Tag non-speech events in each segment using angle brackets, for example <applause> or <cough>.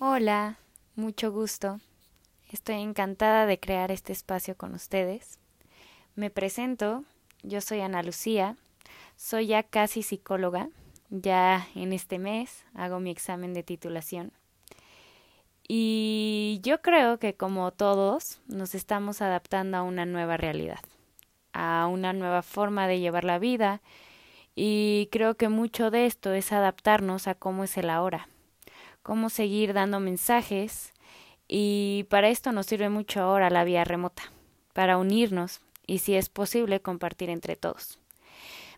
Hola, mucho gusto. Estoy encantada de crear este espacio con ustedes. Me presento, yo soy Ana Lucía, soy ya casi psicóloga, ya en este mes hago mi examen de titulación. Y yo creo que como todos nos estamos adaptando a una nueva realidad, a una nueva forma de llevar la vida y creo que mucho de esto es adaptarnos a cómo es el ahora cómo seguir dando mensajes y para esto nos sirve mucho ahora la vía remota, para unirnos y si es posible compartir entre todos.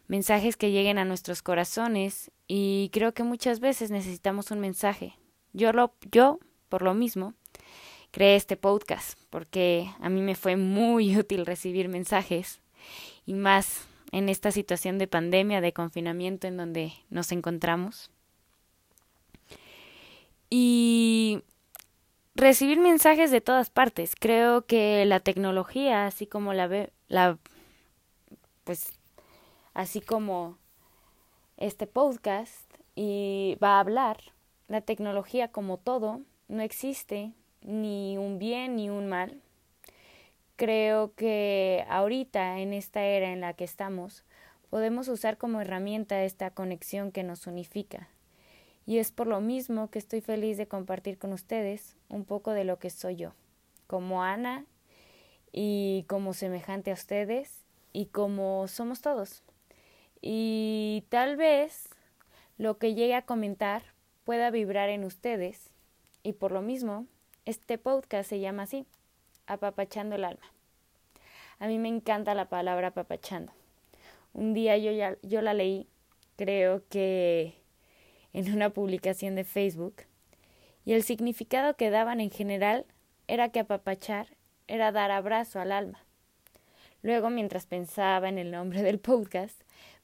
Mensajes que lleguen a nuestros corazones y creo que muchas veces necesitamos un mensaje. Yo lo yo por lo mismo creé este podcast porque a mí me fue muy <laughs> útil recibir mensajes y más en esta situación de pandemia, de confinamiento en donde nos encontramos y recibir mensajes de todas partes. Creo que la tecnología, así como la ve, la pues así como este podcast y va a hablar, la tecnología como todo no existe ni un bien ni un mal. Creo que ahorita en esta era en la que estamos podemos usar como herramienta esta conexión que nos unifica y es por lo mismo que estoy feliz de compartir con ustedes un poco de lo que soy yo, como Ana y como semejante a ustedes y como somos todos. Y tal vez lo que llegue a comentar pueda vibrar en ustedes y por lo mismo este podcast se llama así, apapachando el alma. A mí me encanta la palabra apapachando. Un día yo, ya, yo la leí, creo que en una publicación de Facebook, y el significado que daban en general era que apapachar era dar abrazo al alma. Luego, mientras pensaba en el nombre del podcast,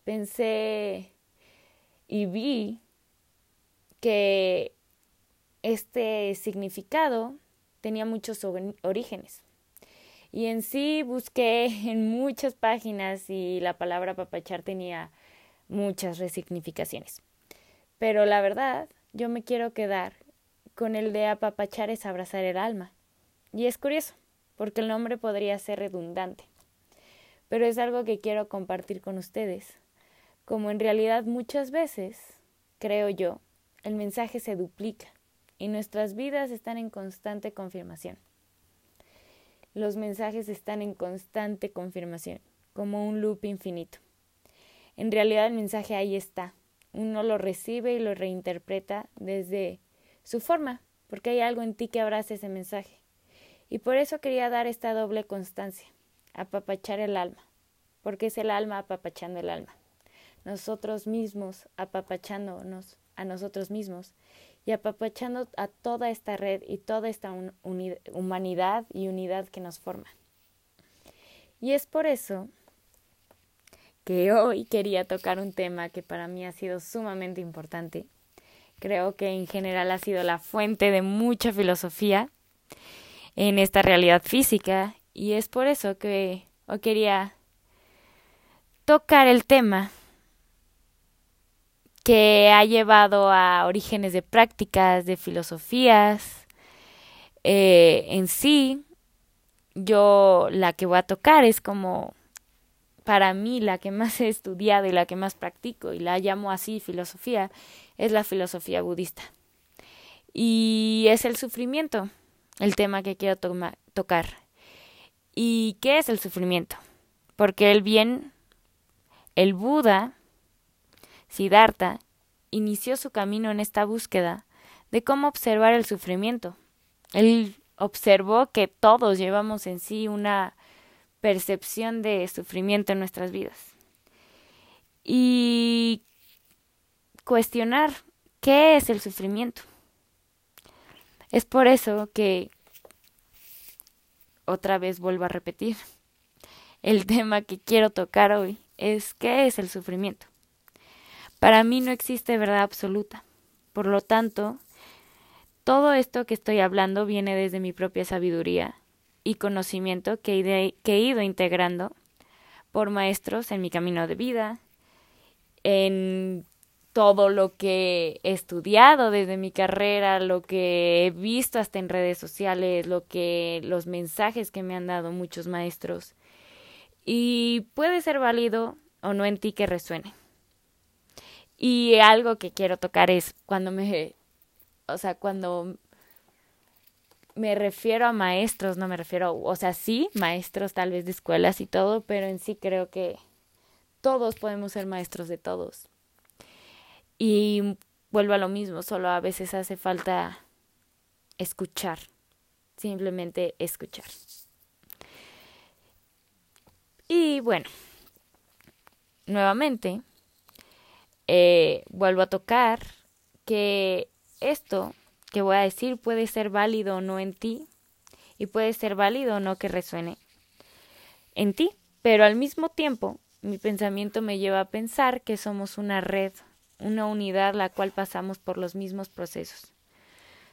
pensé y vi que este significado tenía muchos orígenes. Y en sí busqué <laughs> en muchas páginas y la palabra apapachar tenía muchas resignificaciones. Pero la verdad, yo me quiero quedar con el de apapachar es abrazar el alma. Y es curioso, porque el nombre podría ser redundante. Pero es algo que quiero compartir con ustedes. Como en realidad muchas veces, creo yo, el mensaje se duplica y nuestras vidas están en constante confirmación. Los mensajes están en constante confirmación, como un loop infinito. En realidad el mensaje ahí está, uno lo recibe y lo reinterpreta desde su forma, porque hay algo en ti que abraza ese mensaje. Y por eso quería dar esta doble constancia, apapachar el alma, porque es el alma apapachando el alma, nosotros mismos apapachándonos a nosotros mismos y apapachando a toda esta red y toda esta humanidad y unidad que nos forma. Y es por eso que hoy quería tocar un tema que para mí ha sido sumamente importante. Creo que en general ha sido la fuente de mucha filosofía en esta realidad física y es por eso que hoy quería tocar el tema que ha llevado a orígenes de prácticas, de filosofías. Eh, en sí, yo la que voy a tocar es como para mí la que más he estudiado y la que más practico y la llamo así filosofía es la filosofía budista. Y es el sufrimiento, el tema que quiero tocar. ¿Y qué es el sufrimiento? Porque el bien, el Buda, Siddhartha, inició su camino en esta búsqueda de cómo observar el sufrimiento. Él observó que todos llevamos en sí una percepción de sufrimiento en nuestras vidas. Y cuestionar qué es el sufrimiento. Es por eso que otra vez vuelvo a repetir. El <laughs> tema que quiero tocar hoy es qué es el sufrimiento. Para mí no existe verdad absoluta. Por lo tanto, todo esto que estoy hablando viene desde mi propia sabiduría y conocimiento que, he ido integrando por maestros en mi camino de vida, en todo lo que he estudiado desde mi carrera, lo que he visto hasta en redes sociales, lo que los mensajes que me han dado muchos maestros. Y puede ser válido o no en ti que resuene. Y algo que quiero tocar es cuando me o sea, cuando me refiero a maestros, no me refiero, o sea, sí, maestros tal vez de escuelas y todo, pero en sí creo que todos podemos ser maestros de todos. Y vuelvo a lo mismo, solo a veces hace falta escuchar, simplemente escuchar. Y bueno, nuevamente, eh, vuelvo a tocar que esto que voy a decir puede ser válido o no en ti, y puede ser válido o no que resuene en ti, pero al mismo tiempo mi pensamiento me lleva a pensar que somos una red una unidad la cual pasamos por los mismos procesos.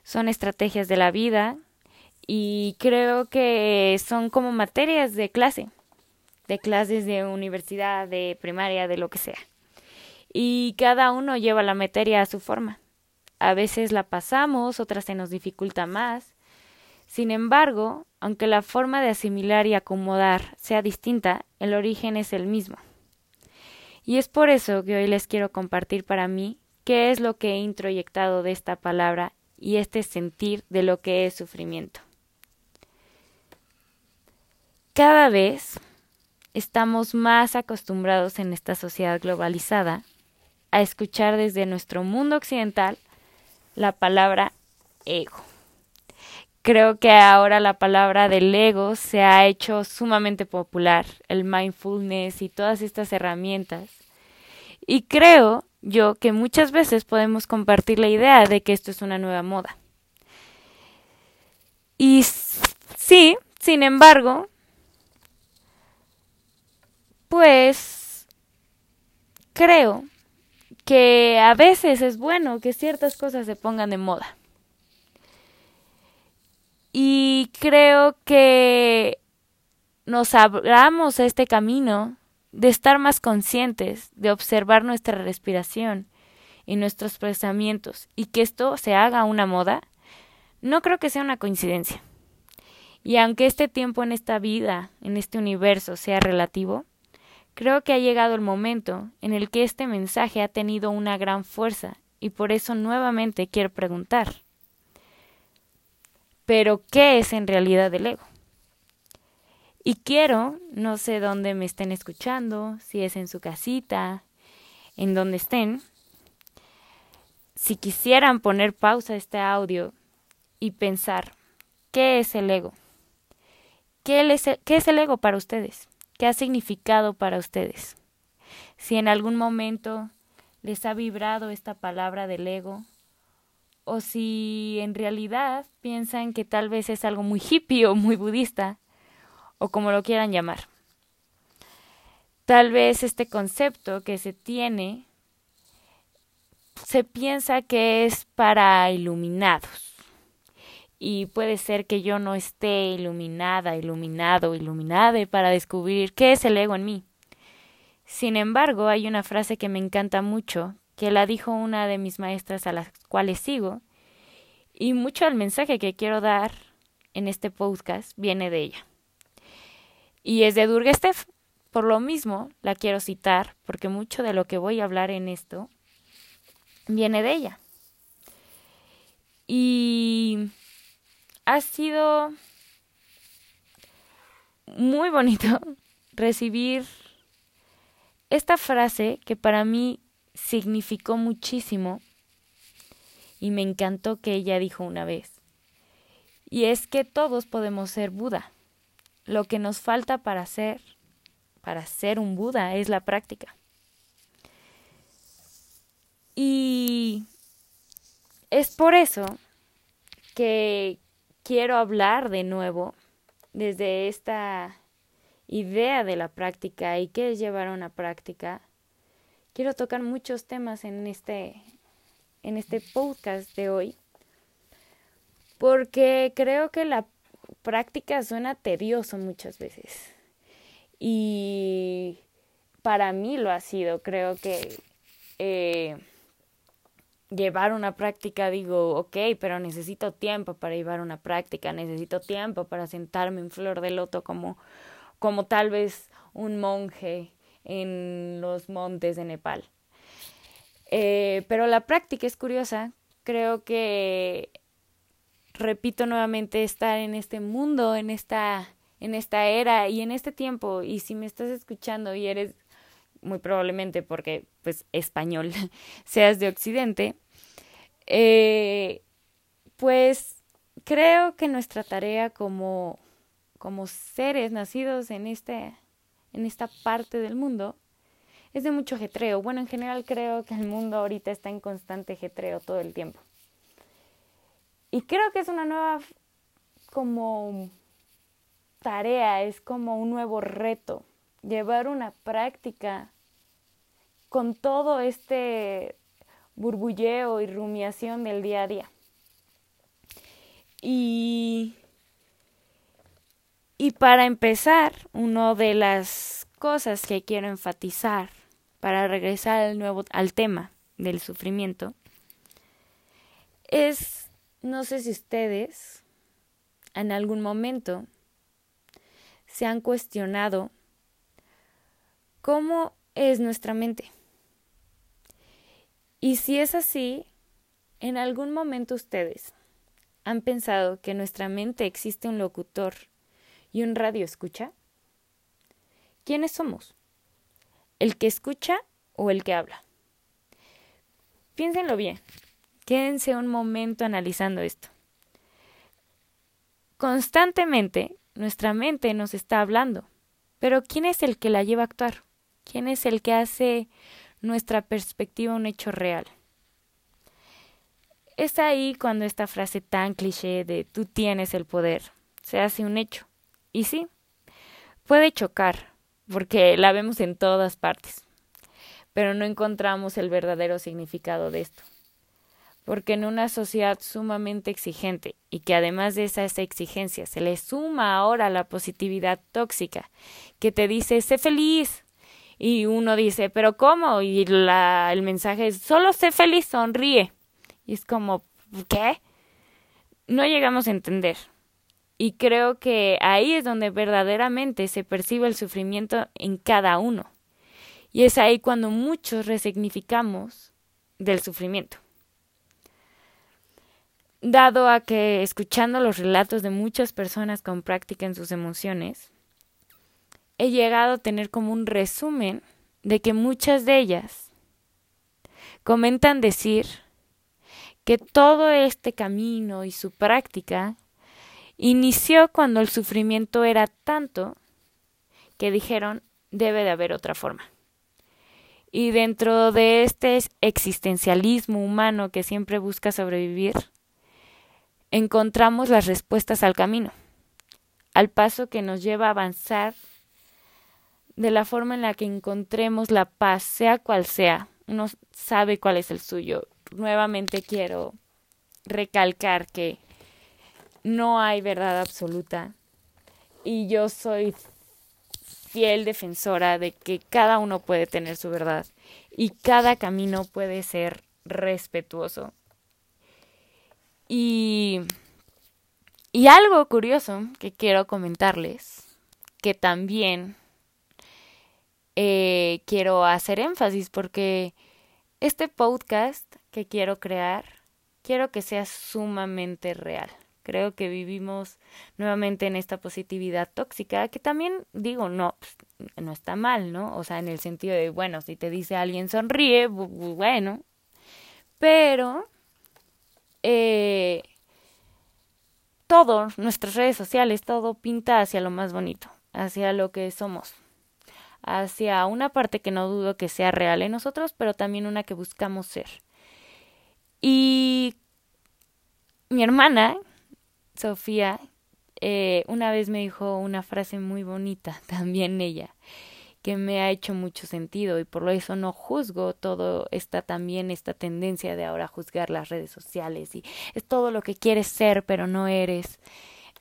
Son estrategias de la vida y creo que son como materias de clase, de clases de universidad, de primaria, de lo que sea. Y cada uno lleva la materia a su forma. A veces la pasamos, otras se nos dificulta más. Sin embargo, aunque la forma de asimilar y acomodar sea distinta, el origen es el mismo. Y es por eso que hoy les quiero compartir para mí qué es lo que he introyectado de esta palabra y este sentir de lo que es sufrimiento. Cada vez estamos más acostumbrados en esta sociedad globalizada a escuchar desde nuestro mundo occidental la palabra ego. Creo que ahora la palabra del ego se ha hecho sumamente popular, el mindfulness y todas estas herramientas y creo yo que muchas veces podemos compartir la idea de que esto es una nueva moda. Y sí, sin embargo, pues creo que a veces es bueno que ciertas cosas se pongan de moda. Y creo que nos abramos a este camino de estar más conscientes, de observar nuestra respiración y nuestros pensamientos y que esto se haga una moda, no creo que sea una coincidencia. Y aunque este tiempo en esta vida, en este universo, sea relativo, creo que ha llegado el momento en el que este mensaje ha tenido una gran fuerza y por eso nuevamente quiero preguntar, ¿pero qué es en realidad el ego? Y quiero, no sé dónde me estén escuchando, si es en su casita, en donde estén, si quisieran poner pausa a este audio y pensar, ¿qué es el ego? ¿Qué, ¿Qué es el ego para ustedes? ¿Qué ha significado para ustedes? Si en algún momento les ha vibrado esta palabra del ego, o si en realidad piensan que tal vez es algo muy hippie o muy budista, o como lo quieran llamar. Tal vez este concepto que se tiene se piensa que es para iluminados. Y puede ser que yo no esté iluminada, iluminado, iluminada para descubrir qué es el ego en mí. Sin embargo, hay una frase que me encanta mucho, que la dijo una de mis maestras a las cuales sigo, y mucho el mensaje que quiero dar en este podcast viene de ella y es de Durgestev. Por lo mismo, la quiero citar porque mucho de lo que voy a hablar en esto viene de ella. Y ha sido muy bonito <laughs> recibir esta frase que para mí significó muchísimo y me encantó que ella dijo una vez. Y es que todos podemos ser Buda. Lo que nos falta para ser, para ser un Buda es la práctica. Y es por eso que quiero hablar de nuevo desde esta idea de la práctica y qué es llevar a una práctica. Quiero tocar muchos temas en este en este podcast de hoy porque creo que la práctica suena tedioso muchas veces. Y para mí lo ha sido. Creo que eh, llevar una práctica digo, ok, pero necesito tiempo para llevar una práctica, necesito tiempo para sentarme en flor de loto como, como tal vez un monje en los montes de Nepal. Eh, pero la práctica es curiosa. Creo que, repito nuevamente, estar en este mundo, en esta, en esta era y en este tiempo, y si me estás escuchando y eres muy probablemente porque, pues, español, <laughs> seas de Occidente, eh, pues creo que nuestra tarea como, como seres nacidos en, este, en esta parte del mundo es de mucho ajetreo. Bueno, en general creo que el mundo ahorita está en constante ajetreo todo el tiempo. Y creo que es una nueva como tarea, es como un nuevo reto, llevar una práctica con todo este burbulleo y rumiación del día a día. Y, y para empezar, una de las cosas que quiero enfatizar para regresar al nuevo al tema del sufrimiento es no sé si ustedes en algún momento se han cuestionado cómo es nuestra mente. Y si es así, en algún momento ustedes han pensado que en nuestra mente existe un locutor y un radio escucha. ¿Quiénes somos? ¿El que escucha o el que habla? Piénsenlo bien. Quédense un momento analizando esto. Constantemente nuestra mente nos está hablando, pero ¿quién es el que la lleva a actuar? ¿Quién es el que hace nuestra perspectiva un hecho real? Es ahí cuando esta frase tan cliché de tú tienes el poder se hace un hecho. Y sí, puede chocar, porque la vemos en todas partes, pero no encontramos el verdadero significado de esto. Porque en una sociedad sumamente exigente y que además de esa, exigencia se le suma ahora la positividad tóxica que te dice sé feliz y uno dice pero cómo y la, el mensaje es solo sé feliz sonríe y es como ¿qué? No llegamos a entender y creo que ahí es donde verdaderamente se percibe el sufrimiento en cada uno. Y es ahí cuando muchos resignificamos del sufrimiento. Dado a que escuchando los relatos de muchas personas con práctica en sus emociones, he llegado a tener como un resumen de que muchas de ellas comentan decir que todo este camino y su práctica Inició cuando el sufrimiento era tanto que dijeron debe de haber otra forma. Y dentro de este existencialismo humano que siempre busca sobrevivir, encontramos las respuestas al camino, al paso que nos lleva a avanzar de la forma en la que encontremos la paz, sea cual sea. Uno sabe cuál es el suyo. Nuevamente quiero recalcar que no hay verdad absoluta y yo soy fiel defensora de que cada uno puede tener su verdad y cada camino puede ser respetuoso. Y, y algo curioso que quiero comentarles, que también eh, quiero hacer énfasis porque este podcast que quiero crear, quiero que sea sumamente real. Creo que vivimos nuevamente en esta positividad tóxica, que también digo, no, pues, no está mal, ¿no? O sea, en el sentido de, bueno, si te dice alguien sonríe, bueno, pero eh, todo, nuestras redes sociales, todo pinta hacia lo más bonito, hacia lo que somos, hacia una parte que no dudo que sea real en nosotros, pero también una que buscamos ser. Y mi hermana, Sofía eh, una vez me dijo una frase muy bonita, <laughs> también ella, que me ha hecho mucho sentido y por eso no juzgo todo esta también esta tendencia de ahora juzgar las redes sociales y es todo lo que quieres ser pero no eres.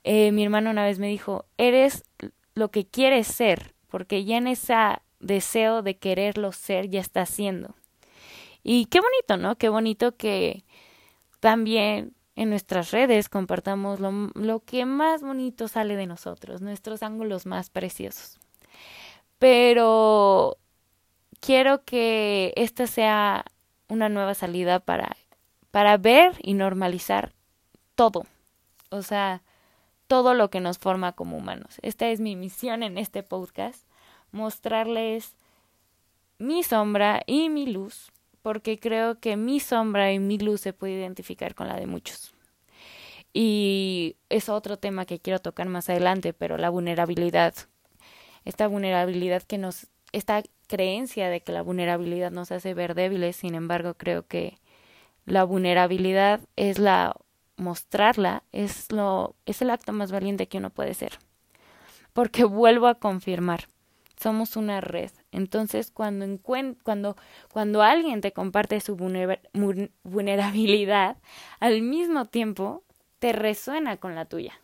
Eh, mi hermano una vez me dijo, eres lo que quieres ser, porque ya en ese deseo de quererlo ser ya está haciendo. Y qué bonito, ¿no? Qué bonito que también en nuestras redes compartamos lo, lo que más bonito sale de nosotros, nuestros ángulos más preciosos. Pero quiero que esta sea una nueva salida para, para ver y normalizar todo. O sea, todo lo que nos forma como humanos. Esta es mi misión en este podcast, mostrarles mi sombra y mi luz, porque creo que mi sombra y mi luz se puede identificar con la de muchos. Y es otro tema que quiero tocar más adelante, pero la vulnerabilidad. Esta vulnerabilidad que nos, esta creencia de que la vulnerabilidad nos hace ver débiles, sin embargo, creo que la vulnerabilidad es la mostrarla es lo es el acto más valiente que uno puede ser. Porque <laughs> vuelvo a confirmar, somos una red. Entonces, cuando cuando cuando alguien te comparte su vulnerabilidad, al mismo tiempo te resuena con la tuya.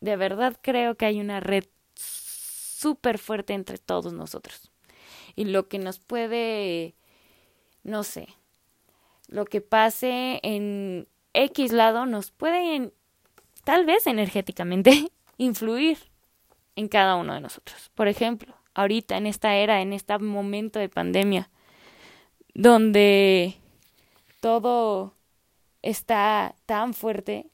De verdad creo que hay una red súper fuerte entre todos nosotros. Y lo que nos puede, no sé, lo que pase en X lado nos puede, tal vez energéticamente, <laughs> influir en cada uno de nosotros. Por ejemplo, ahorita en esta era, en este momento de pandemia, donde todo está tan fuerte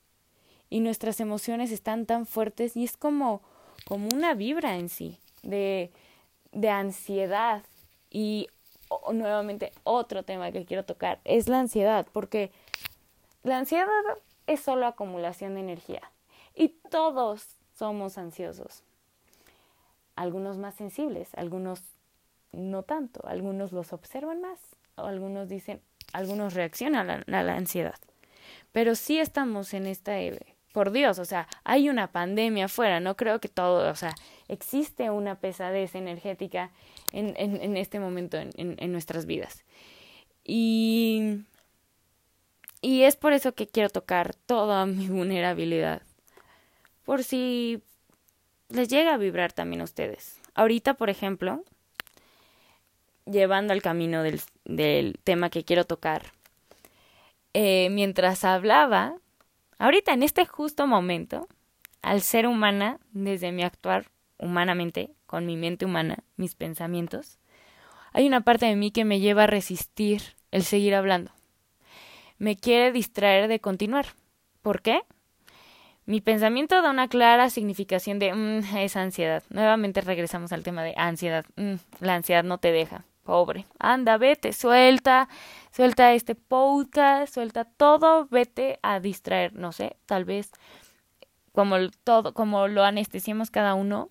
y nuestras emociones están tan fuertes y es como, como una vibra en sí de, de ansiedad y nuevamente otro tema que quiero tocar es la ansiedad porque la ansiedad es solo acumulación de energía y todos somos ansiosos. Algunos más sensibles, algunos no tanto, algunos los observan más, o algunos dicen, algunos reaccionan a la, ansiedad. Pero sí estamos en esta, por Dios, o sea, hay una pandemia afuera, no creo que todo, o sea, existe una pesadez energética en, en, en este momento en, en, nuestras vidas. Y y es por eso que quiero tocar toda <laughs> mi vulnerabilidad. Por si les llega a vibrar también a ustedes. Ahorita, por ejemplo, llevando al camino del, del tema que quiero tocar, eh, mientras hablaba, ahorita en este justo momento, al ser humana, desde mi actuar humanamente, con mi mente humana, mis pensamientos, hay una parte de mí que me lleva a resistir el seguir hablando me quiere distraer de continuar. ¿Por qué? Mi pensamiento da una clara significación de mm, esa ansiedad. Nuevamente regresamos al tema de ansiedad. Mm, la ansiedad no te deja. Pobre. Anda, vete, suelta, suelta este podcast, suelta todo, vete a distraer. No sé, tal vez como todo, como lo anestesiamos cada uno,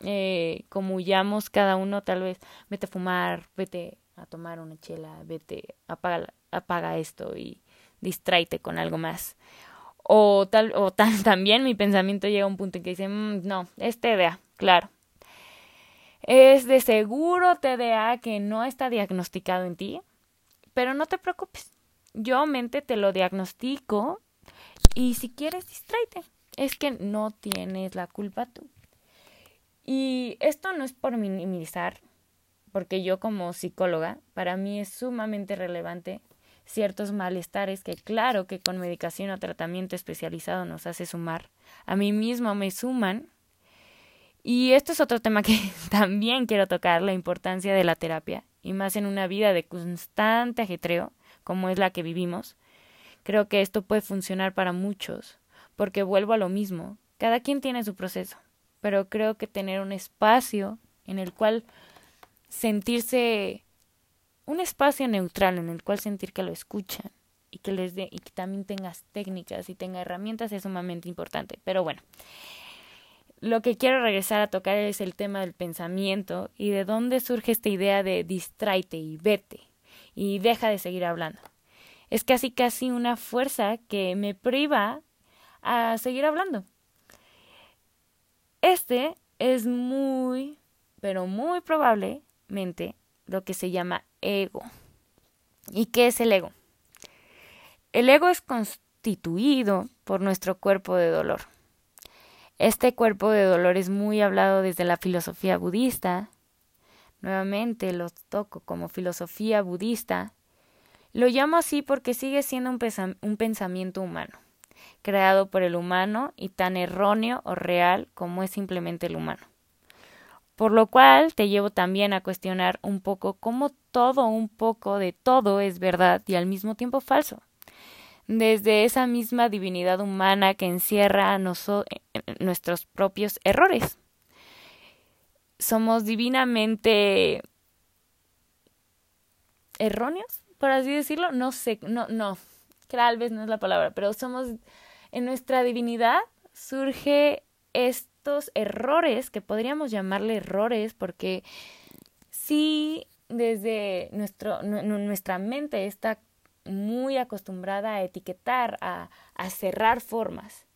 eh, como huyamos cada uno, tal vez vete a fumar, vete a tomar una chela, vete, apaga, apaga esto y distráete con algo más. O tal, o <laughs> tal, también mi pensamiento llega a un punto en que dice, mm, no, es TDA, claro. Es de seguro TDA que no está diagnosticado en ti, pero no te preocupes. Yo mente te lo diagnostico y si quieres distráete. Es que no tienes la culpa tú. Y esto no es por minimizar, porque yo como psicóloga, para mí es sumamente relevante ciertos malestares que claro que con medicación o tratamiento especializado nos hace sumar. A mí mismo me suman. Y esto es otro tema que <laughs> también quiero tocar, la importancia de la terapia, y más en una vida de constante ajetreo, como es la que vivimos. Creo que esto puede funcionar para muchos, porque vuelvo a lo mismo, cada quien tiene su proceso, pero creo que tener un espacio en el cual sentirse un espacio neutral en el cual sentir que lo escuchan y que les dé y que también tengas técnicas y tenga herramientas es sumamente importante. Pero bueno, lo que quiero regresar a tocar es el tema del pensamiento y de dónde surge esta idea de distraite y vete y deja de seguir hablando. Es casi casi una fuerza que me priva a seguir hablando. Este es muy, pero muy probablemente lo que se llama ego. ¿Y qué es el ego? El ego es constituido por nuestro cuerpo de dolor. Este cuerpo de dolor es muy hablado desde la filosofía budista. Nuevamente lo toco como filosofía budista. Lo llamo así porque sigue siendo un, un pensamiento humano, creado por el humano y tan erróneo o real como es simplemente el humano. Por lo cual te llevo también a cuestionar un poco cómo todo un poco de todo es verdad y al mismo tiempo falso. Desde esa misma divinidad humana que encierra nuestros propios errores. Somos divinamente erróneos, por así decirlo. No sé, no, no, tal vez no es la palabra, pero somos, en nuestra divinidad surge estos errores, que podríamos llamarle errores, porque sí, desde nuestro, nuestra mente está muy acostumbrada a etiquetar, a, a cerrar formas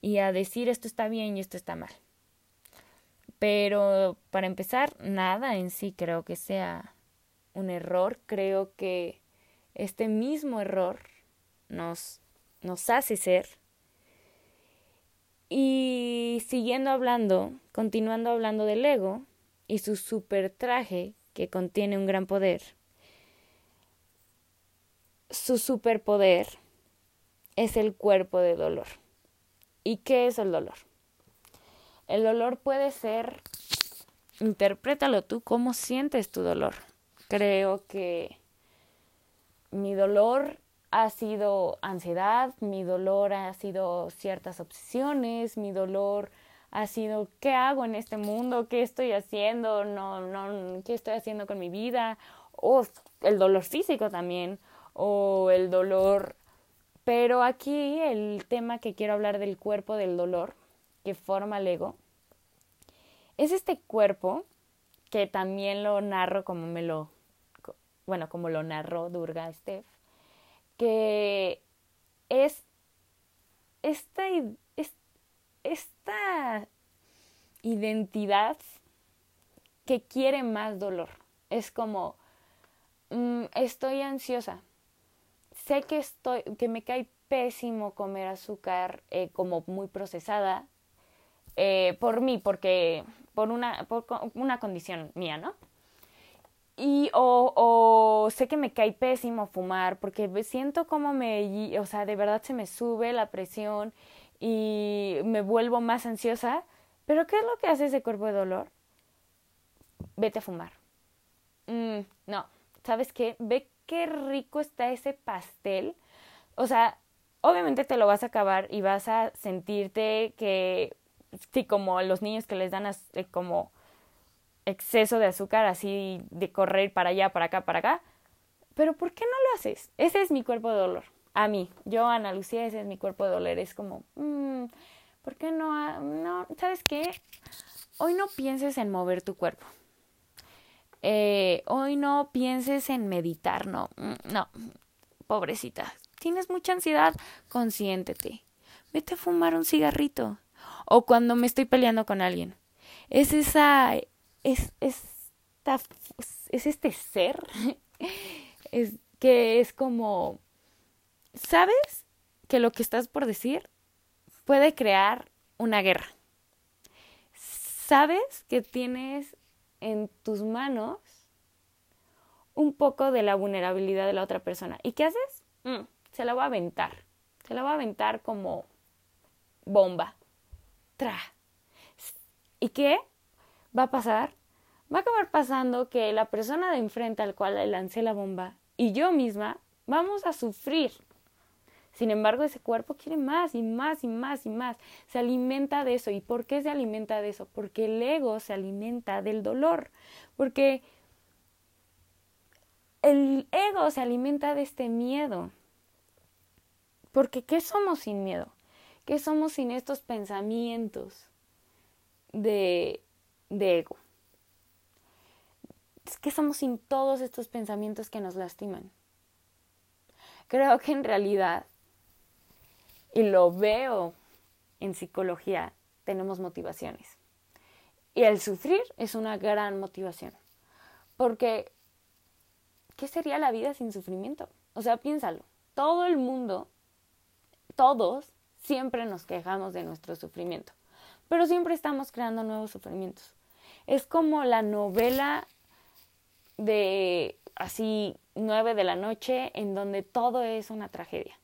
y a decir esto está bien y esto está mal. Pero para empezar, nada en sí creo que sea un error, creo que este mismo error nos, nos hace ser. Y siguiendo hablando, continuando hablando del ego y su super traje que contiene un gran poder, su superpoder es el cuerpo de dolor. ¿Y qué es el dolor? El dolor puede ser, interprétalo tú, cómo sientes tu dolor creo que mi dolor ha sido ansiedad, mi dolor ha sido ciertas obsesiones, mi dolor ha sido qué hago en este mundo, qué estoy haciendo, no, no, qué estoy haciendo con mi vida, o el dolor físico también, o el dolor. Pero aquí el tema que quiero hablar del cuerpo del dolor que forma el ego es este cuerpo que también lo narro como me lo bueno, como lo narró Durga Steph, que es esta, esta identidad que quiere más dolor. Es como, mm, estoy ansiosa, sé que, estoy, que me cae pésimo comer azúcar eh, como muy procesada eh, por mí, porque por una, por una condición mía, ¿no? Y o, o sé que me cae pésimo fumar porque siento como me, o sea, de verdad se me sube la presión y me vuelvo más ansiosa. Pero ¿qué es lo que hace ese cuerpo de dolor? Vete a fumar. Mm, no, ¿sabes qué? Ve qué rico está ese pastel. O sea, obviamente te lo vas a acabar y vas a sentirte que, sí, como los niños que les dan eh, como exceso de azúcar así de correr para allá, para acá, para acá. Pero ¿por qué no lo haces? Ese es mi cuerpo de dolor. A mí, yo, Ana Lucía, ese es mi cuerpo de dolor. Es como, mmm, ¿por qué no? No, ¿sabes qué? Hoy no pienses en mover tu cuerpo. Eh, hoy no pienses en meditar, no, mm, no, pobrecita. Tienes mucha ansiedad, consiéntete. Vete a fumar un cigarrito. O cuando me estoy peleando con alguien. Es esa es, es, es este ser <laughs> es, que es como, ¿sabes que lo que estás por decir puede crear una guerra? ¿Sabes que tienes en tus manos un poco de la vulnerabilidad de la otra persona? ¿Y qué haces? Mm, se la va a aventar. Se la va a aventar como bomba. Tra. ¿Y qué? Va a pasar? Va a acabar pasando que la persona de enfrente al cual le lancé la bomba y yo misma vamos a sufrir. Sin embargo, ese cuerpo quiere más y más y más y más. Se alimenta de eso. ¿Y por qué se alimenta de eso? Porque el ego se alimenta del dolor. Porque el ego se alimenta de este miedo. Porque ¿qué somos sin miedo? ¿Qué somos sin estos pensamientos de de ego. ¿Qué somos sin todos estos pensamientos que nos lastiman? Creo que en realidad, y lo veo en psicología, tenemos motivaciones. Y el sufrir es una gran motivación. Porque, ¿qué sería la vida sin sufrimiento? O sea, piénsalo. Todo el mundo, todos, siempre nos quejamos de nuestro sufrimiento. Pero siempre estamos creando nuevos sufrimientos es como la novela de así nueve de la noche en donde todo es una tragedia.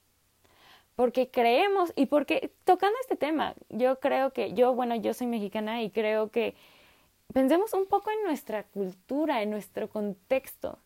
Porque creemos y porque tocando este tema, yo creo que yo, bueno, yo soy mexicana y creo que pensemos un poco en nuestra cultura, en nuestro contexto.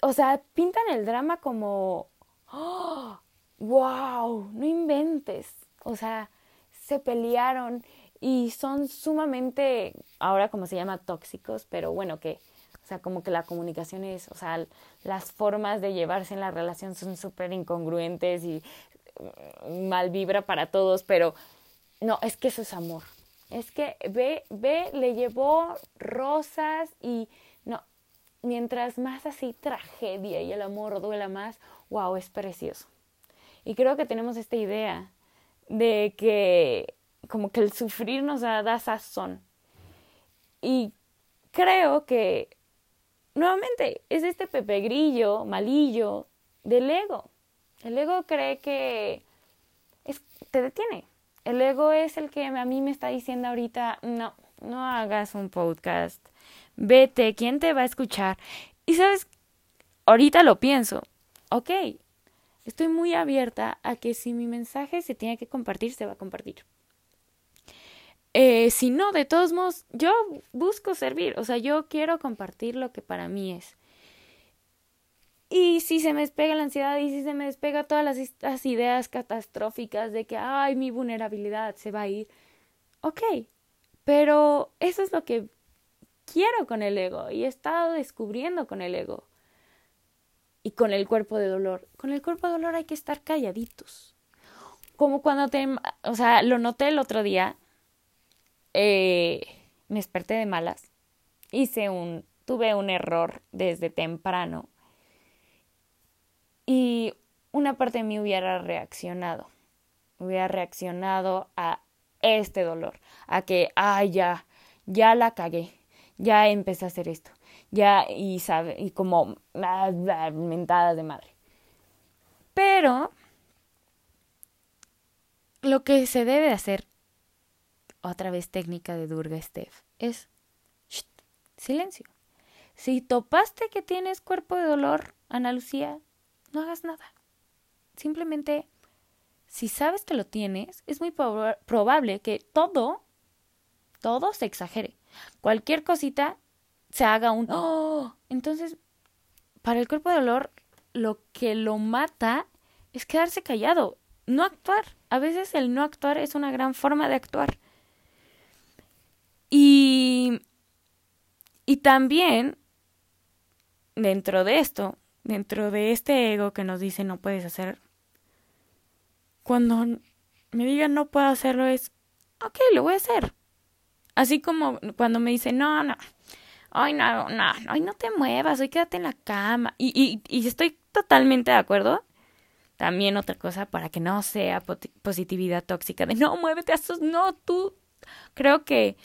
O sea, pintan el drama como, oh, wow, no inventes. O sea, se pelearon y son sumamente, ahora como se llama, tóxicos, pero bueno, que, o sea, como que la comunicación es, o sea, las formas de llevarse en la relación son súper incongruentes y mm, mal vibra para todos, pero no, es que eso es amor. Es que ve, ve, le llevó rosas y no, mientras más así tragedia y el amor duela más, wow, es precioso. Y creo que tenemos esta idea de que como que el sufrir nos da, sazón. Y creo que nuevamente es este Pepe Grillo, malillo, del ego. El ego cree que es, te detiene. El ego es el que a mí me está diciendo ahorita, no, no hagas un podcast. Vete, ¿quién te va a escuchar? Y sabes, ahorita lo pienso. Ok, estoy muy abierta a que si mi mensaje se tiene que compartir, se va a compartir. Eh, si no, de todos modos, yo busco servir, o sea, yo quiero compartir lo que para mí es. Y si se me despega la ansiedad y si se me despega todas las, ideas catastróficas de que, ay, mi vulnerabilidad se va a ir, ok, pero eso es lo que quiero con el ego y he estado descubriendo con el ego y con el cuerpo de dolor. Con el cuerpo de dolor hay que estar calladitos. Como cuando te, o sea, lo noté el otro día, eh, me desperté de malas, hice un, tuve un error desde temprano y una parte de mí hubiera reaccionado, hubiera reaccionado a este dolor, a que, ay, ya, ya la cagué, ya empecé a hacer esto, ya, y sabe, y como ah, mentadas de madre. Pero lo que se debe hacer otra vez técnica de Durga Steph, es silencio. Si topaste que tienes cuerpo de dolor, Ana Lucía, no hagas nada. Simplemente, si sabes que lo tienes, es muy probable que todo, todo se exagere. Cualquier cosita se haga un ¡Oh! Entonces, para el cuerpo de dolor, lo que lo mata es quedarse callado, no actuar. A veces el no actuar es una gran forma de actuar. Y, y también, dentro de esto, dentro de este ego que nos dice no puedes hacer, cuando me digan no puedo hacerlo es, ok, lo voy a hacer. Así como cuando me dicen, no, no, ay, no, no, ay, no te muevas, hoy quédate en la cama. Y, y, y estoy totalmente de acuerdo. También otra cosa para que no sea positividad tóxica de no, muévete a esos, no, tú. Creo que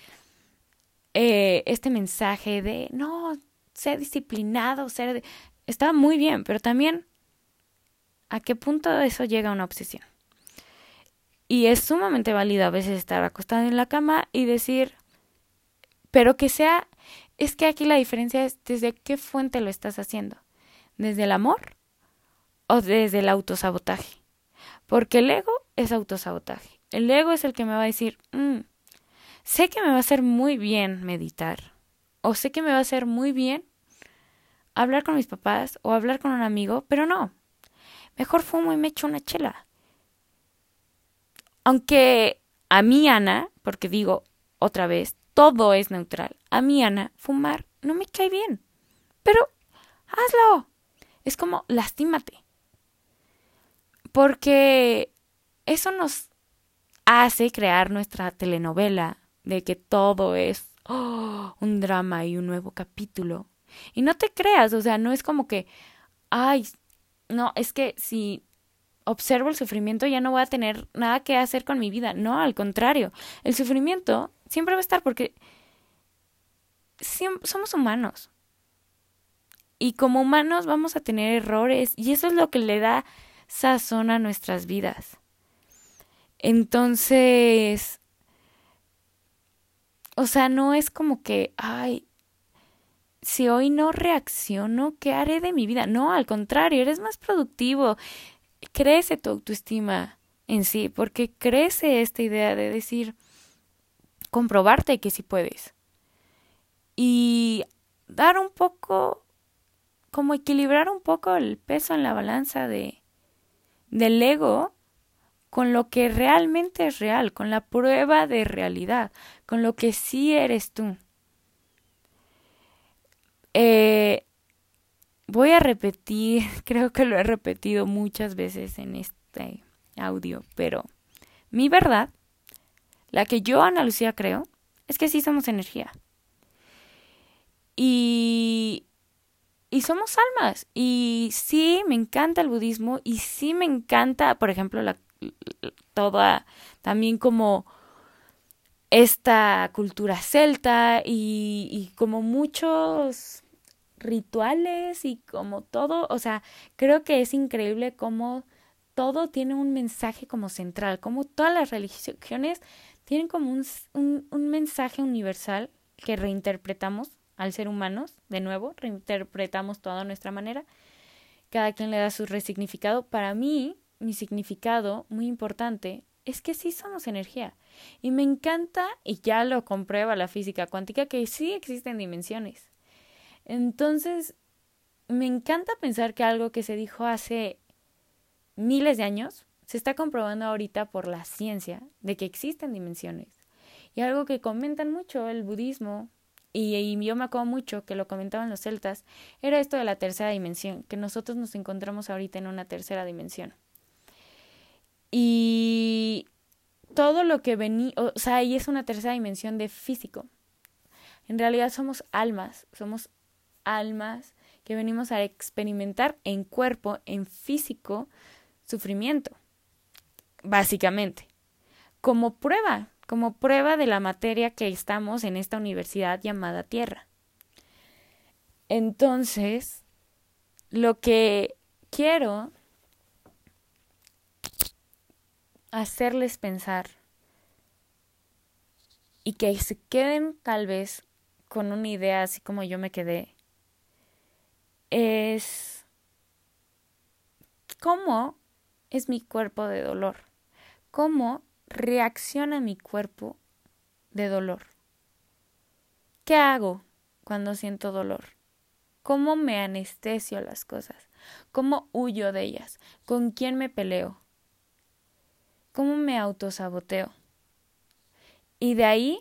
eh, este mensaje de no, ser disciplinado, ser... Estaba muy bien, pero también a qué punto eso llega a una obsesión. Y es sumamente válido a veces estar acostado en la cama y decir, pero que sea, es que aquí la diferencia es desde qué fuente lo estás haciendo, desde el amor o desde el autosabotaje. Porque el ego es autosabotaje. El ego es el que me va a decir, mm, sé que me va a hacer muy bien meditar, o sé que me va a hacer muy bien hablar con mis papás o hablar con un amigo, pero no. Mejor fumo y me echo una chela. Aunque a mí, Ana, porque digo otra vez, todo es neutral. A mí, Ana, fumar no me cae bien. Pero hazlo. Es como lastímate. Porque eso nos hace crear nuestra telenovela de que todo es oh, un drama y un nuevo capítulo. Y no te creas, o sea, no es como que, ay, no, es que si observo el sufrimiento ya no voy a tener nada que hacer con mi vida. No, al contrario, el sufrimiento siempre va a estar porque somos humanos. Y como humanos vamos a tener errores y eso es lo que le da sazón a nuestras vidas. Entonces, o sea, no es como que, ay, si hoy no reacciono, ¿qué haré de mi vida? No, al contrario, eres más productivo. Crece tu autoestima en sí, porque crece esta idea de decir, comprobarte que sí puedes. Y dar un poco, como equilibrar un poco el peso en la balanza de del ego con lo que realmente es real, con la prueba de realidad, con lo que sí eres tú. Eh, voy a repetir, <laughs> creo que lo he repetido muchas veces en este audio, pero mi verdad, la que yo, Ana Lucía, creo, es que sí somos energía. Y, y somos almas. Y sí, me encanta el budismo y sí me encanta, por ejemplo, la, toda, también como esta cultura celta y, y como muchos rituales y como todo, o sea, creo que es increíble cómo todo tiene un mensaje como central, como todas las religiones tienen como un, un, un mensaje universal que reinterpretamos al ser humanos, de nuevo, reinterpretamos toda nuestra manera, cada quien le da su resignificado. Para mí, mi significado muy importante es que sí somos energía. Y me encanta, y ya lo comprueba la física cuántica, que sí existen dimensiones. Entonces, me encanta pensar que algo que se dijo hace miles de años se está comprobando ahorita por la ciencia de que existen dimensiones. Y algo que comentan mucho el budismo, y, yo me acuerdo mucho que lo comentaban los celtas, era esto de la tercera dimensión, que nosotros nos encontramos ahorita en una tercera dimensión. Y todo lo que venía, o sea, ahí es una tercera dimensión de físico. En realidad somos almas, somos almas que venimos a experimentar en cuerpo, en físico, sufrimiento, básicamente, como prueba como prueba de la materia que estamos en esta universidad llamada Tierra. Entonces, lo que quiero hacerles pensar y que se queden tal vez con una idea así como yo me quedé es cómo es mi cuerpo de dolor, cómo reacciona mi cuerpo de dolor. ¿Qué hago cuando siento dolor? ¿Cómo me anestesio las cosas? ¿Cómo huyo de ellas? ¿Con quién me peleo? ¿Cómo me autosaboteo? Y de ahí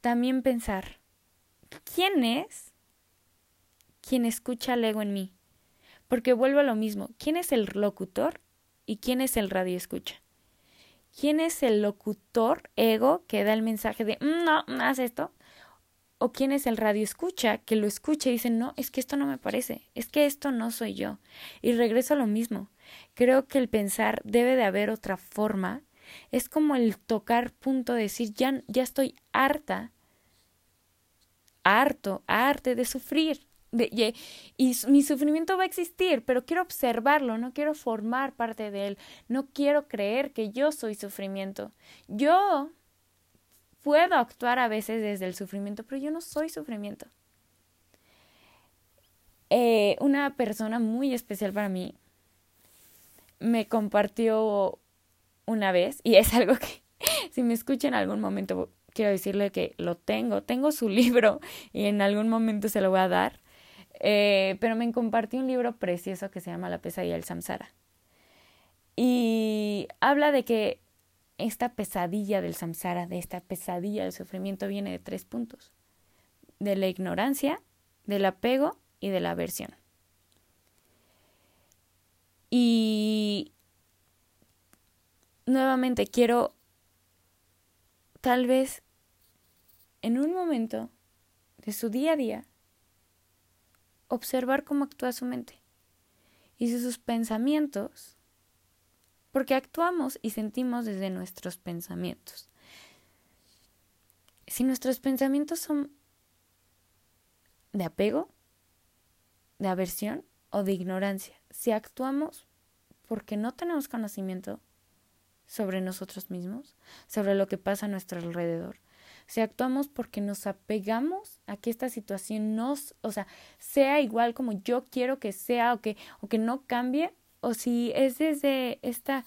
también pensar, ¿quién es quien escucha el ego en mí? Porque vuelvo a lo mismo, ¿quién es el locutor y quién es el radio escucha? ¿Quién es el locutor ego que da el mensaje de mm, no, no haz esto? ¿O quién es el radio escucha que lo escucha y dice no, es que esto no me parece, es que esto no soy yo? Y regreso a lo mismo. Creo que el pensar debe de haber otra forma. Es como el tocar punto de decir ya, ya estoy harta, harto, arte de sufrir y, mi sufrimiento va a existir, pero quiero observarlo, no quiero formar parte de él, no quiero creer que yo soy sufrimiento. Yo puedo actuar a veces desde el sufrimiento, pero yo no soy sufrimiento. Eh, una persona muy especial para mí me compartió una vez, y es algo que <laughs> si me escucha en algún momento, quiero decirle que lo tengo, tengo su <laughs> libro y en algún momento se lo voy a dar. Eh, pero me compartió un libro precioso que se llama La pesadilla del samsara. Y habla de que esta pesadilla del samsara, de esta pesadilla del sufrimiento, viene de tres puntos. De la ignorancia, del apego y de la aversión. Y nuevamente quiero tal vez en un momento de su día a día observar cómo actúa su mente y sus pensamientos, porque actuamos y sentimos desde nuestros pensamientos. Si nuestros pensamientos son de apego, de aversión o de ignorancia, si actuamos porque no tenemos conocimiento sobre nosotros mismos, sobre lo que pasa a nuestro alrededor, si actuamos porque nos apegamos a que esta situación nos, o sea, sea igual como yo quiero que sea o que, o que no cambie, o si es desde esta,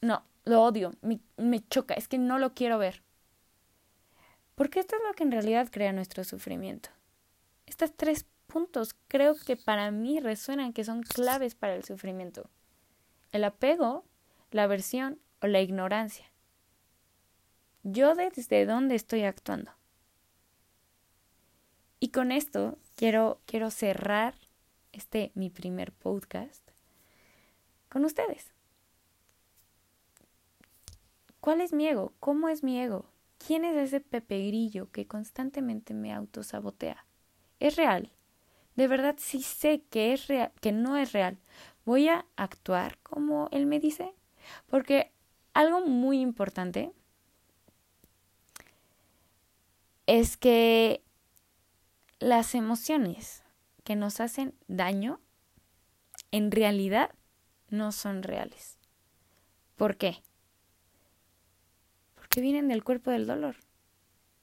no, lo odio, me, me choca, es que no lo quiero ver. Porque esto es lo que en realidad crea nuestro sufrimiento. Estas tres puntos creo que para mí resuenan que son claves para el sufrimiento. El apego, la aversión o la ignorancia. Yo desde dónde estoy actuando. Y con esto quiero, quiero cerrar este mi primer podcast con ustedes. ¿Cuál es mi ego? ¿Cómo es mi ego? ¿Quién es ese Pepe Grillo que constantemente me autosabotea? ¿Es real? De verdad sí sé que es real, que no es real. ¿Voy a actuar como él me dice? Porque algo muy importante es que las emociones que nos hacen daño en realidad no son reales. ¿Por qué? Porque vienen del cuerpo del dolor.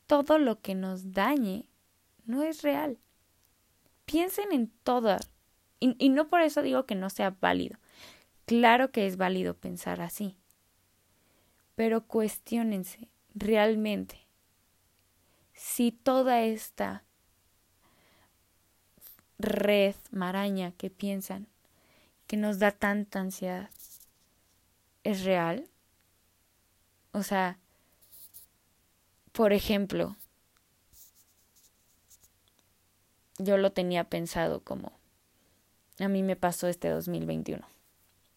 Todo lo que nos dañe no es real. Piensen en todo. Y, y, no por eso digo que no sea válido. Claro que es válido pensar así. Pero cuestionense realmente si toda esta red maraña que piensan que nos da tanta ansiedad es real. O sea, por ejemplo, yo lo tenía pensado como a mí me pasó este 2021,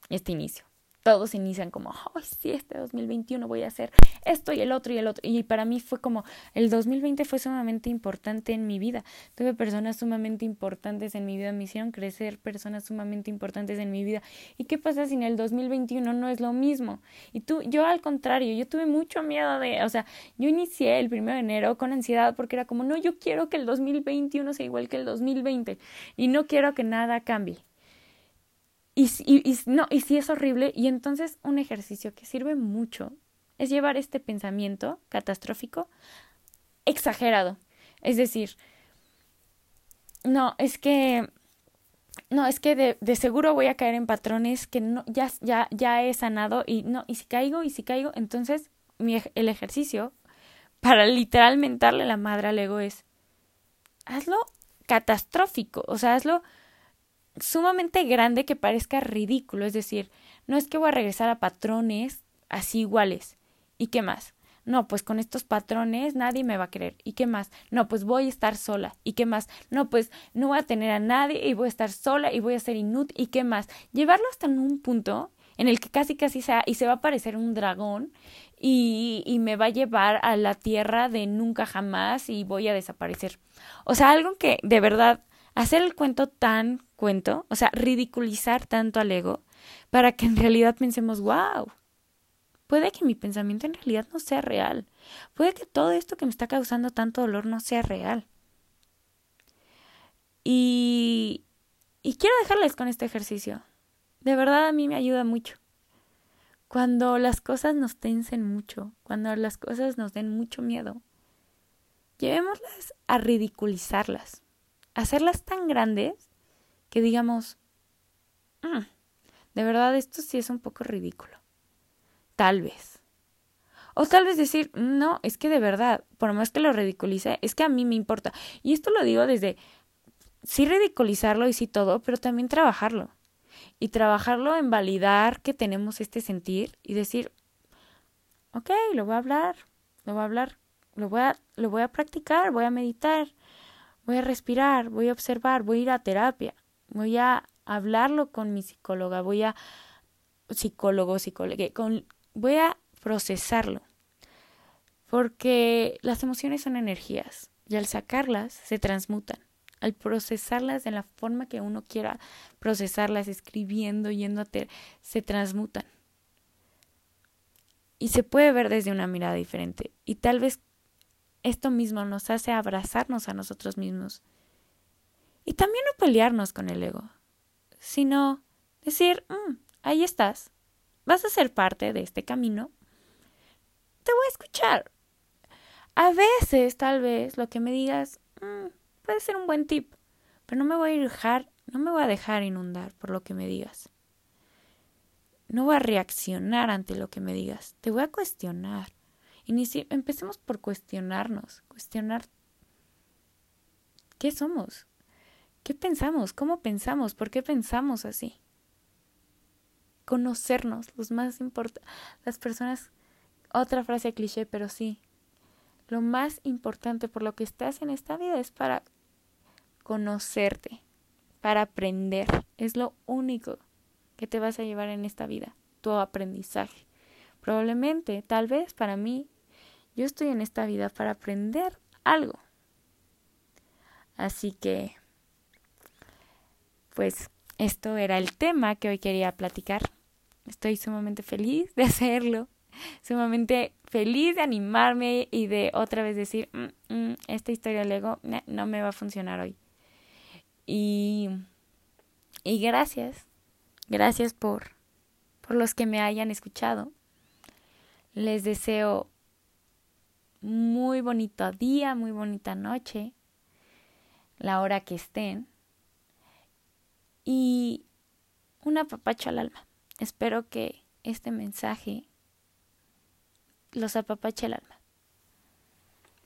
este inicio. Todos inician como, oh, sí, este 2021 voy a hacer esto y el otro y el otro. Y para mí fue como, el 2020 fue sumamente importante en mi vida. Tuve personas sumamente importantes en mi vida, me hicieron crecer personas sumamente importantes en mi vida. ¿Y qué pasa si en el 2021 no es lo mismo? Y tú, yo al contrario, yo tuve mucho miedo de, o sea, yo inicié el primero de enero con ansiedad porque era como, no, yo quiero que el 2021 sea igual que el 2020 y no quiero que nada cambie. Y, y, no, y sí es horrible. Y entonces un ejercicio que sirve mucho es llevar este pensamiento catastrófico exagerado. Es decir, no, es que no, es que de, de, seguro voy a caer en patrones que no, ya, ya, ya he sanado y no, y si caigo, y si caigo, entonces mi, el ejercicio para literalmente darle la madre al ego es hazlo catastrófico, o sea, hazlo sumamente grande que parezca ridículo. Es decir, no es que voy a regresar a patrones así iguales. ¿Y qué más? No, pues con estos patrones nadie me va a querer. ¿Y qué más? No, pues voy a estar sola. ¿Y qué más? No, pues no voy a tener a nadie y voy a estar sola y voy a ser inútil. ¿Y qué más? Llevarlo hasta un punto en el que casi casi sea y se va a parecer un dragón y, y me va a llevar a la tierra de nunca jamás y voy a desaparecer. O sea, algo que de verdad hacer el cuento tan cuento, o sea, ridiculizar tanto al ego para que en realidad pensemos, wow, puede que mi pensamiento en realidad no sea real, puede que todo esto que me está causando tanto dolor no sea real. Y, y quiero dejarles con este ejercicio. De verdad a mí me ayuda mucho. Cuando las cosas nos tensen mucho, cuando las cosas nos den mucho miedo, llevémoslas a ridiculizarlas hacerlas tan grandes que digamos, mm, de verdad esto sí es un poco ridículo. Tal vez. O tal vez decir, no, es que de verdad, por más que lo ridiculice, es que a mí me importa. Y esto lo digo desde, sí ridiculizarlo y sí todo, pero también trabajarlo. Y trabajarlo en validar que tenemos este sentir y decir, ok, lo voy a hablar, lo voy a hablar, lo voy a, lo voy a practicar, voy a meditar, voy a respirar, voy a observar, voy a ir a terapia, voy a hablarlo con mi psicóloga, voy a psicólogo, psicóloga, con, voy a procesarlo. Porque las emociones son energías y al sacarlas se transmutan. Al procesarlas de la forma que uno quiera procesarlas, escribiendo, yendo a ter se transmutan. Y se puede ver desde una mirada diferente. Y tal vez esto mismo nos hace abrazarnos a nosotros mismos. Y también no pelearnos con el ego, sino decir, mm, ahí estás, vas a ser parte de este camino, te voy a escuchar. A veces, tal vez, lo que me digas mm, puede ser un buen tip, pero no me voy a dejar, no me voy a dejar inundar por lo que me digas. No voy a reaccionar ante lo que me digas. Te voy a cuestionar. Inici empecemos por cuestionarnos, cuestionar qué somos, qué pensamos, cómo pensamos, por qué pensamos así. Conocernos, los más importantes, las personas, otra frase cliché, pero sí, lo más importante por lo que estás en esta vida es para conocerte, para aprender. Es lo único que te vas a llevar en esta vida, tu aprendizaje. Probablemente, tal vez para mí, yo estoy en esta vida para aprender algo. Así que, pues, esto era el tema que hoy quería platicar. Estoy sumamente feliz de hacerlo sumamente feliz de animarme y de otra vez decir, mm, mm, esta historia Lego no me va a funcionar hoy. Y, y gracias, gracias por, por los que me hayan escuchado. Les deseo muy bonito día, muy bonita noche, la hora que estén. Y un apapacho al alma. Espero que este mensaje los apapache el alma.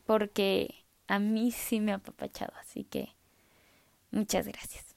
Porque a mí sí me ha apapachado, así que muchas gracias.